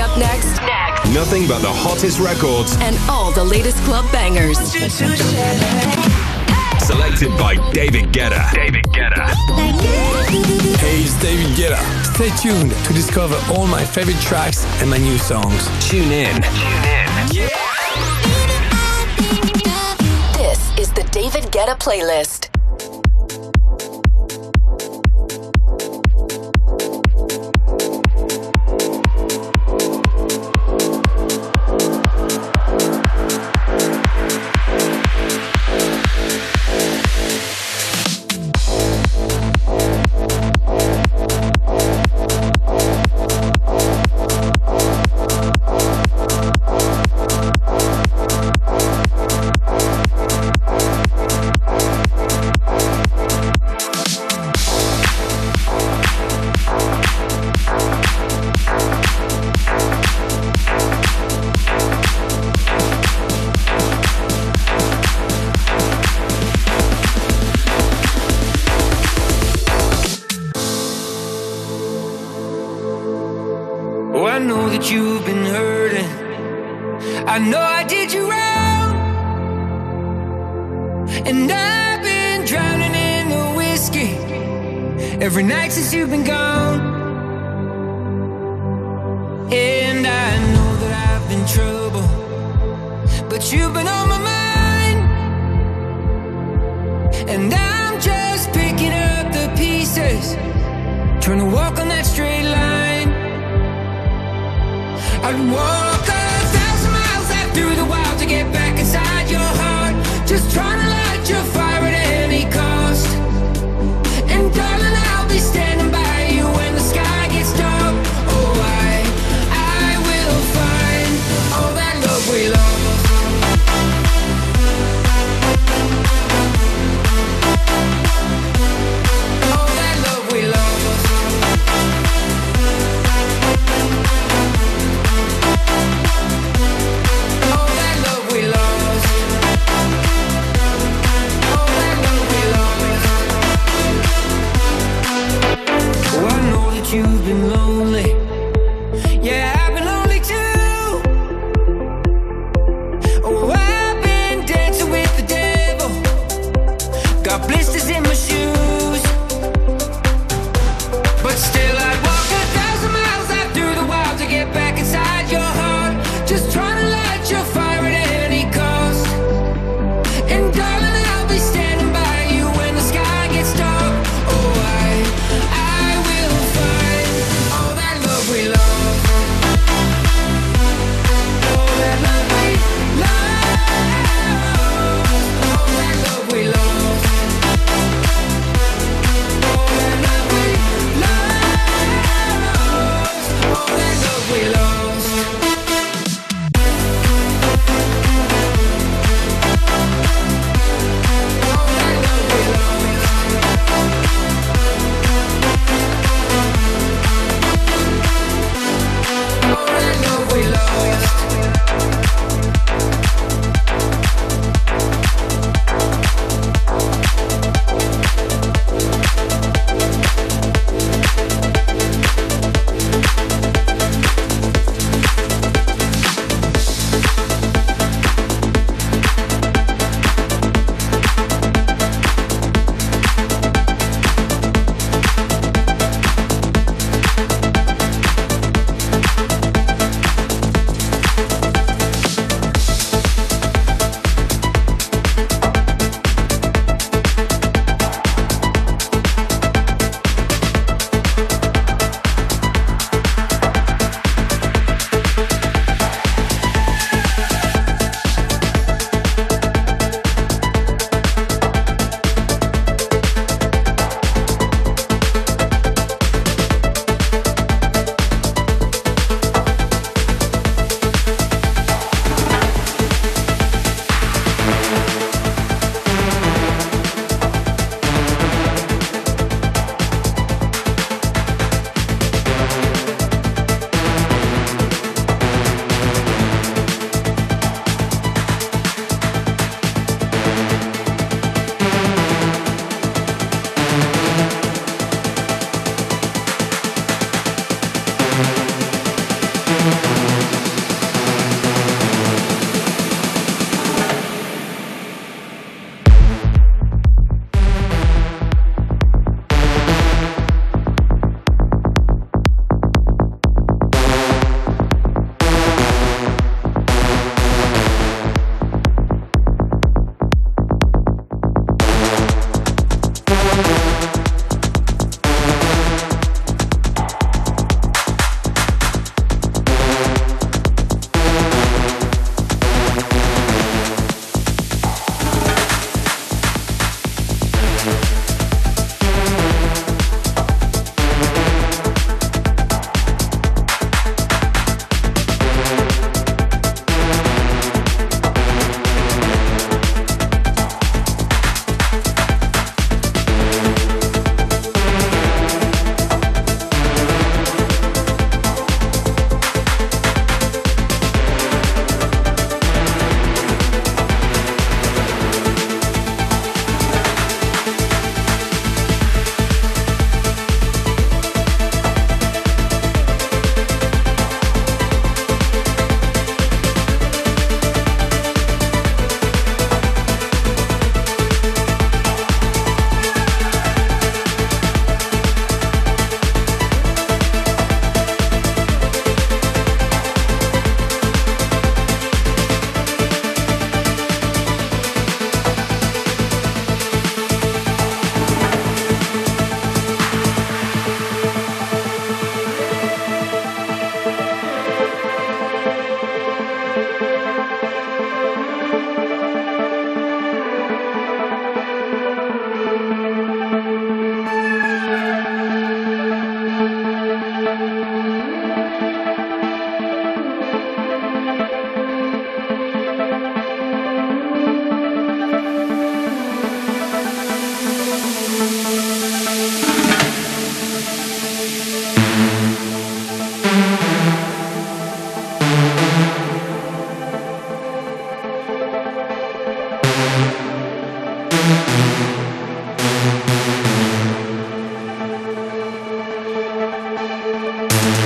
Coming up next, next. Nothing but the hottest records and all the latest club bangers. Selected by David Guetta. David Guetta. Hey, it's David Guetta. Stay tuned to discover all my favorite tracks and my new songs. Tune in. Tune in. This is the David Guetta playlist.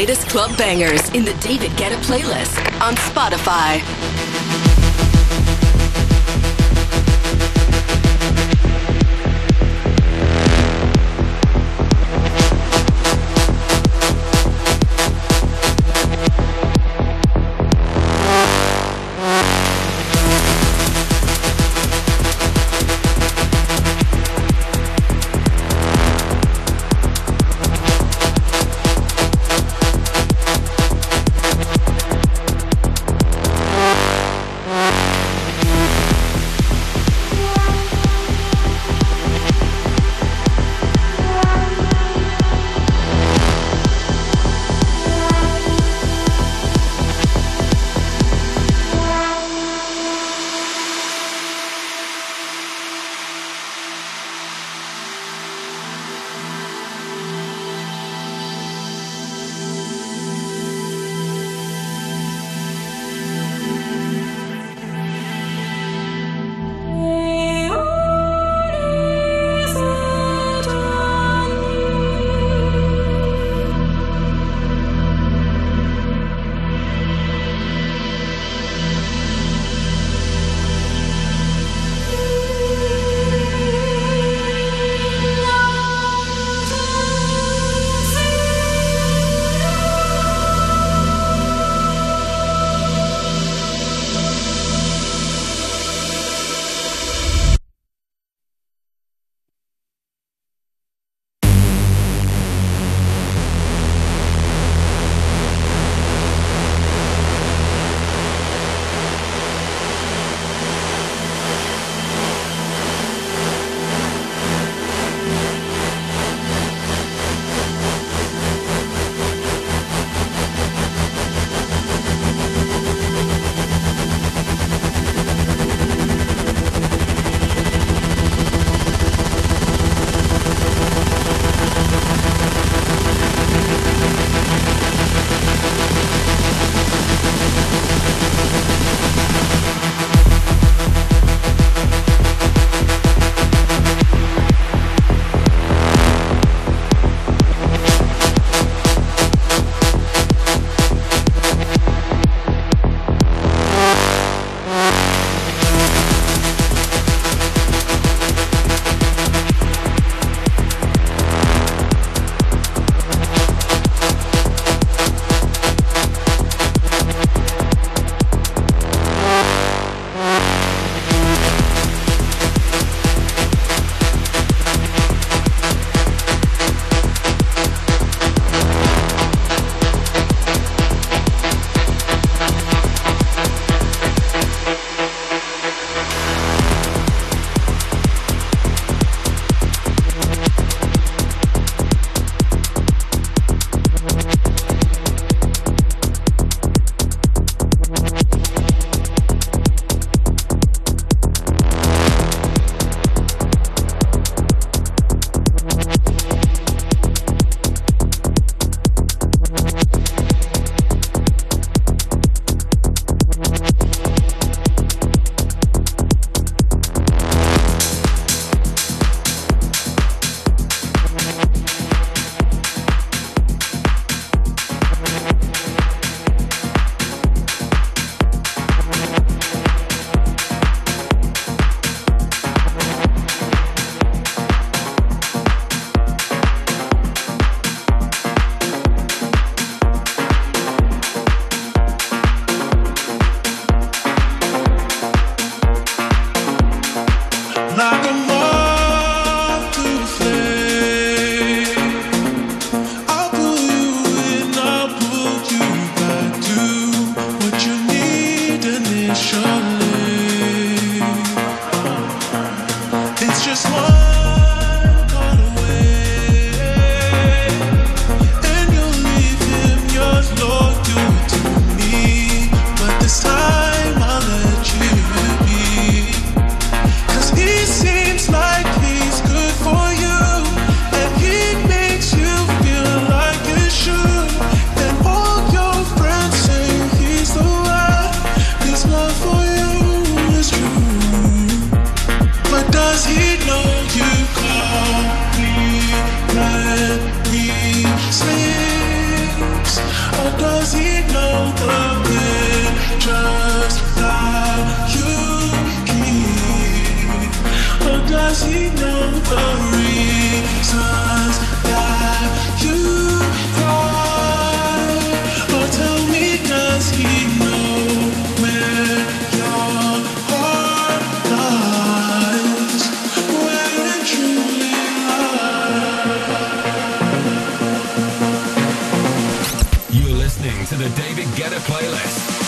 latest club bangers in the David Guetta playlist on Spotify. To a playlist.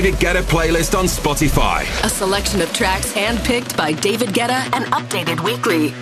David Guetta playlist on Spotify. A selection of tracks handpicked by David Guetta and updated weekly.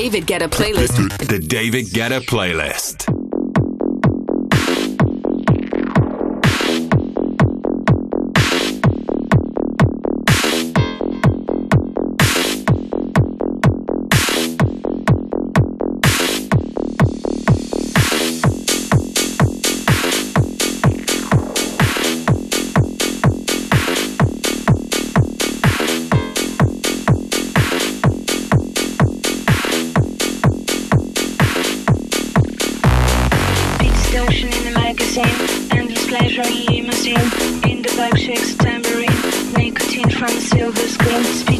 David Guetta playlist. The David Guetta playlist. scene, endless pleasure limousine, in the black shakes tambourine, nicotine from silver screen.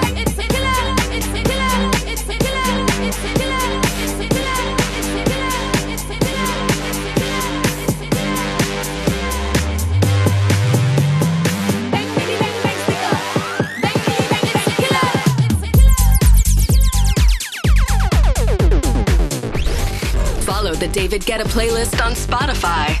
David Guetta playlist on Spotify.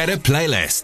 David Guetta playlist.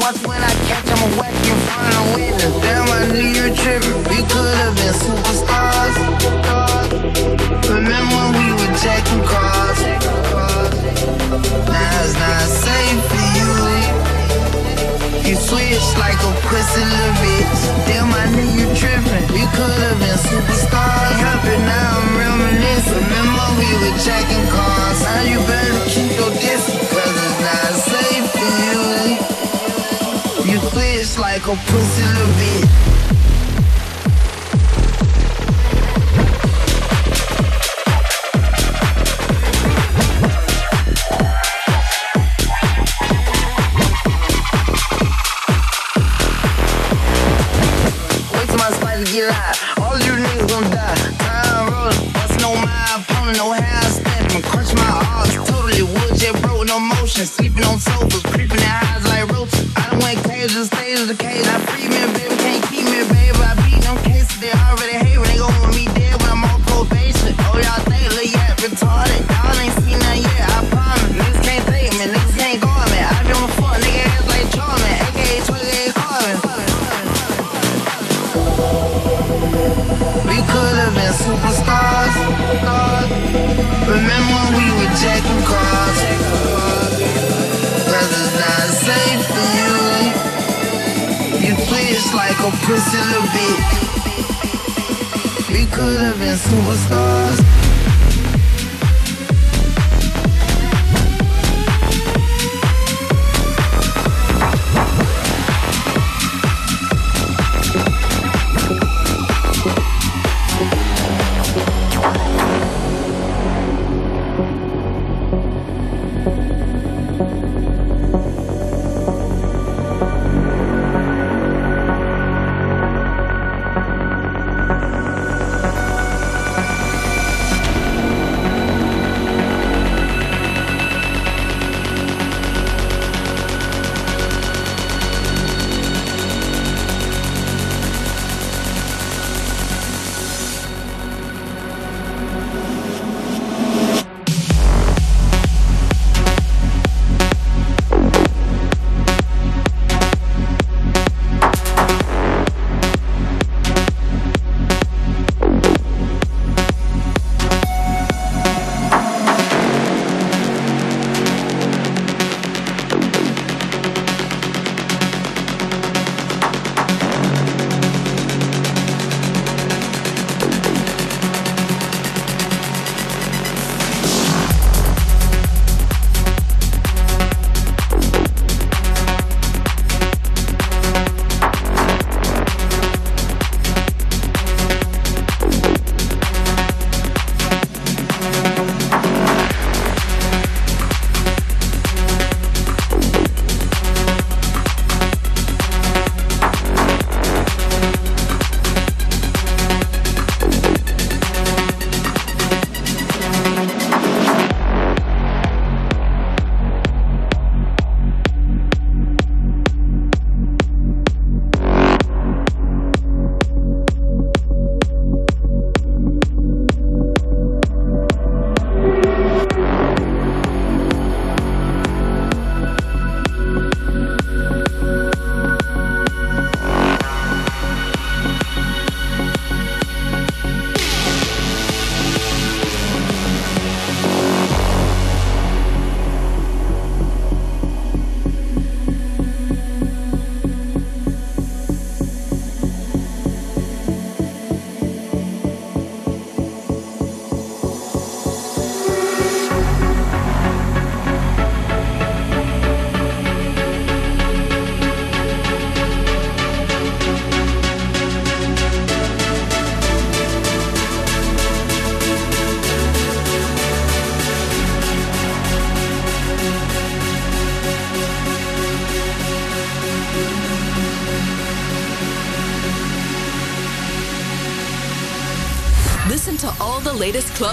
watch when I catch him whack in front of the window. Damn, I knew you tripping. We could have been superstars. Remember when we were jacking cars? Now it's not safe for you. You switch like a pussy little bitch. Damn, I knew you tripping. We could have been superstars. Happy now, I'm reminiscing. Remember we were checking cars. Now you better Michael pushing the beat.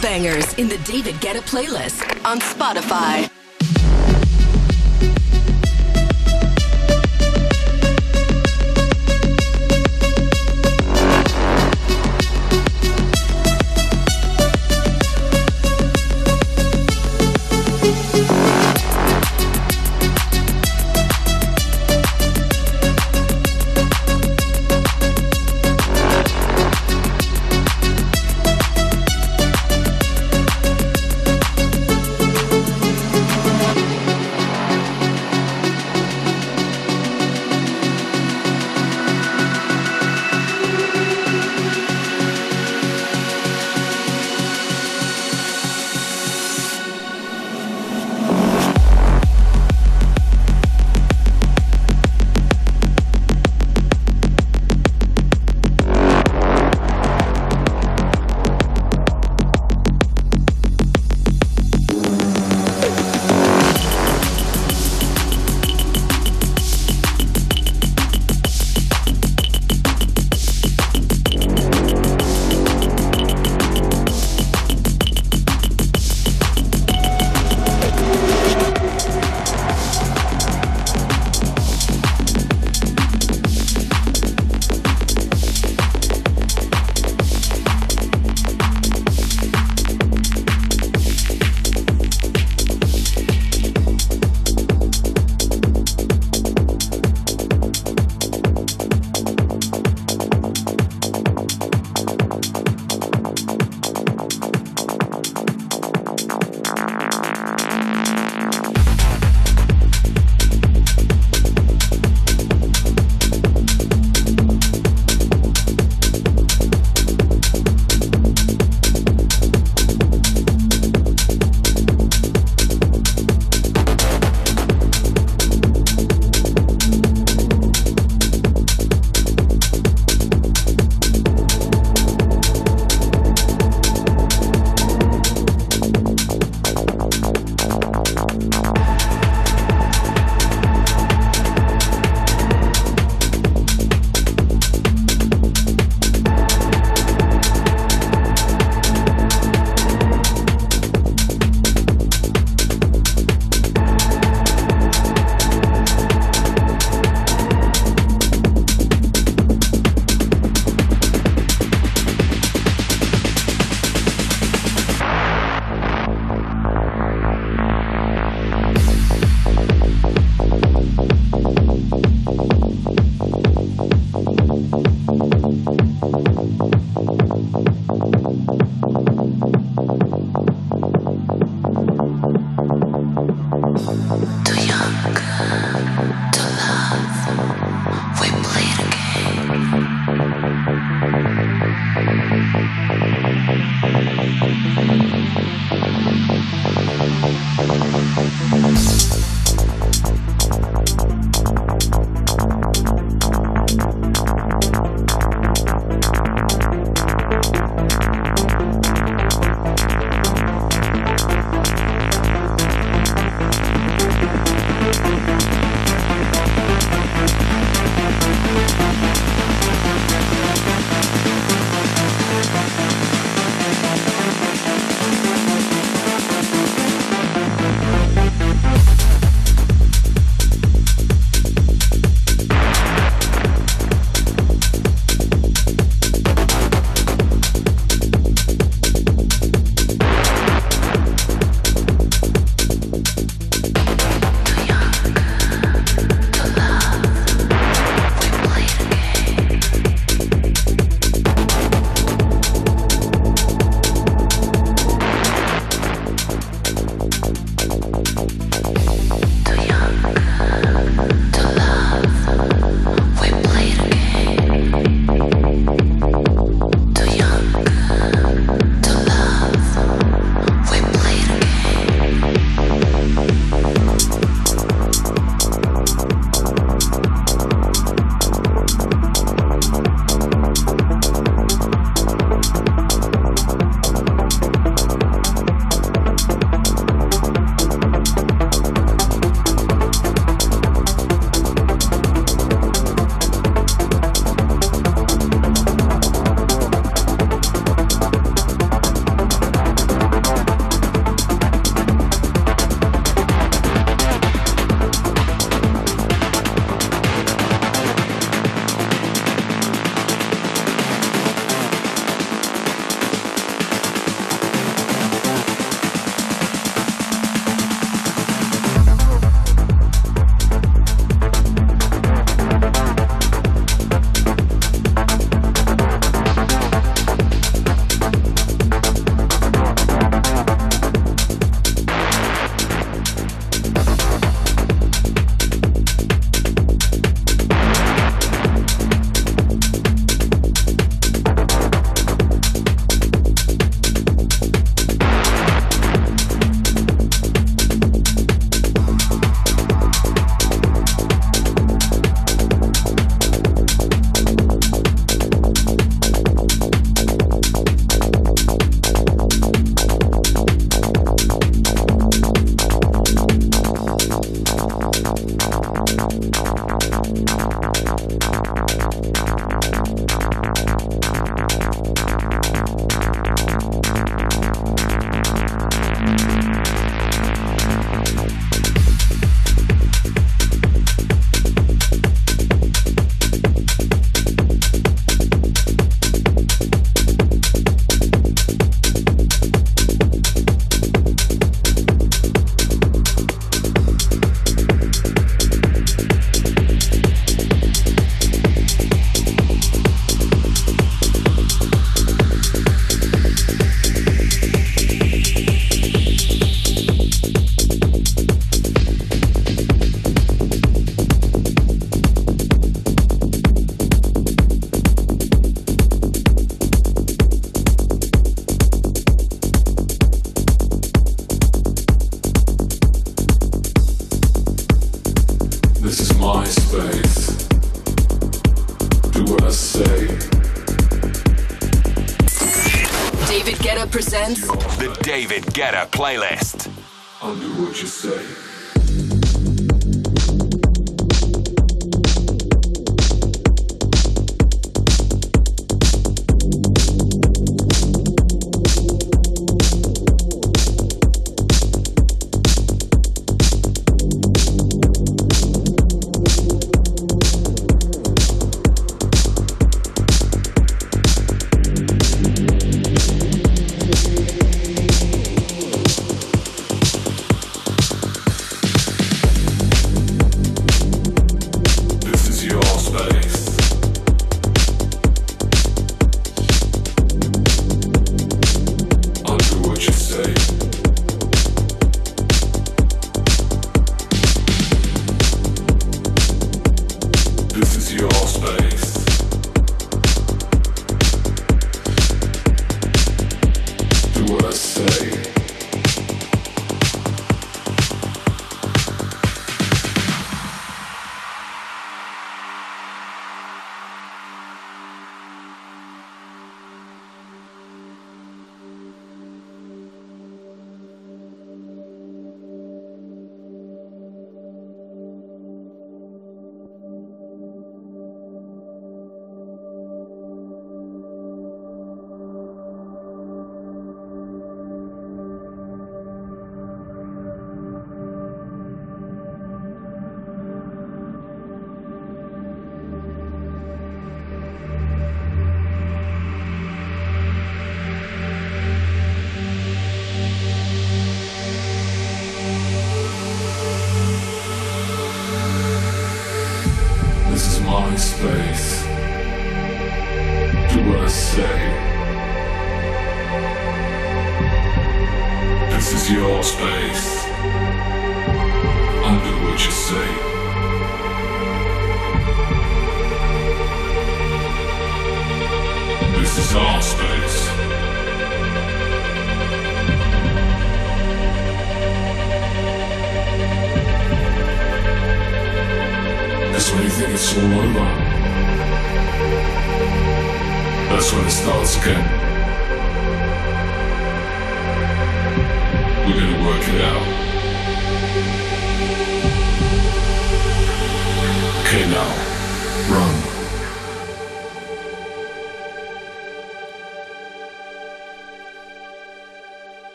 Bangers in the David Guetta playlist on Spotify.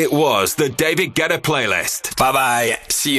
It was the David Guetta playlist. Bye bye. See you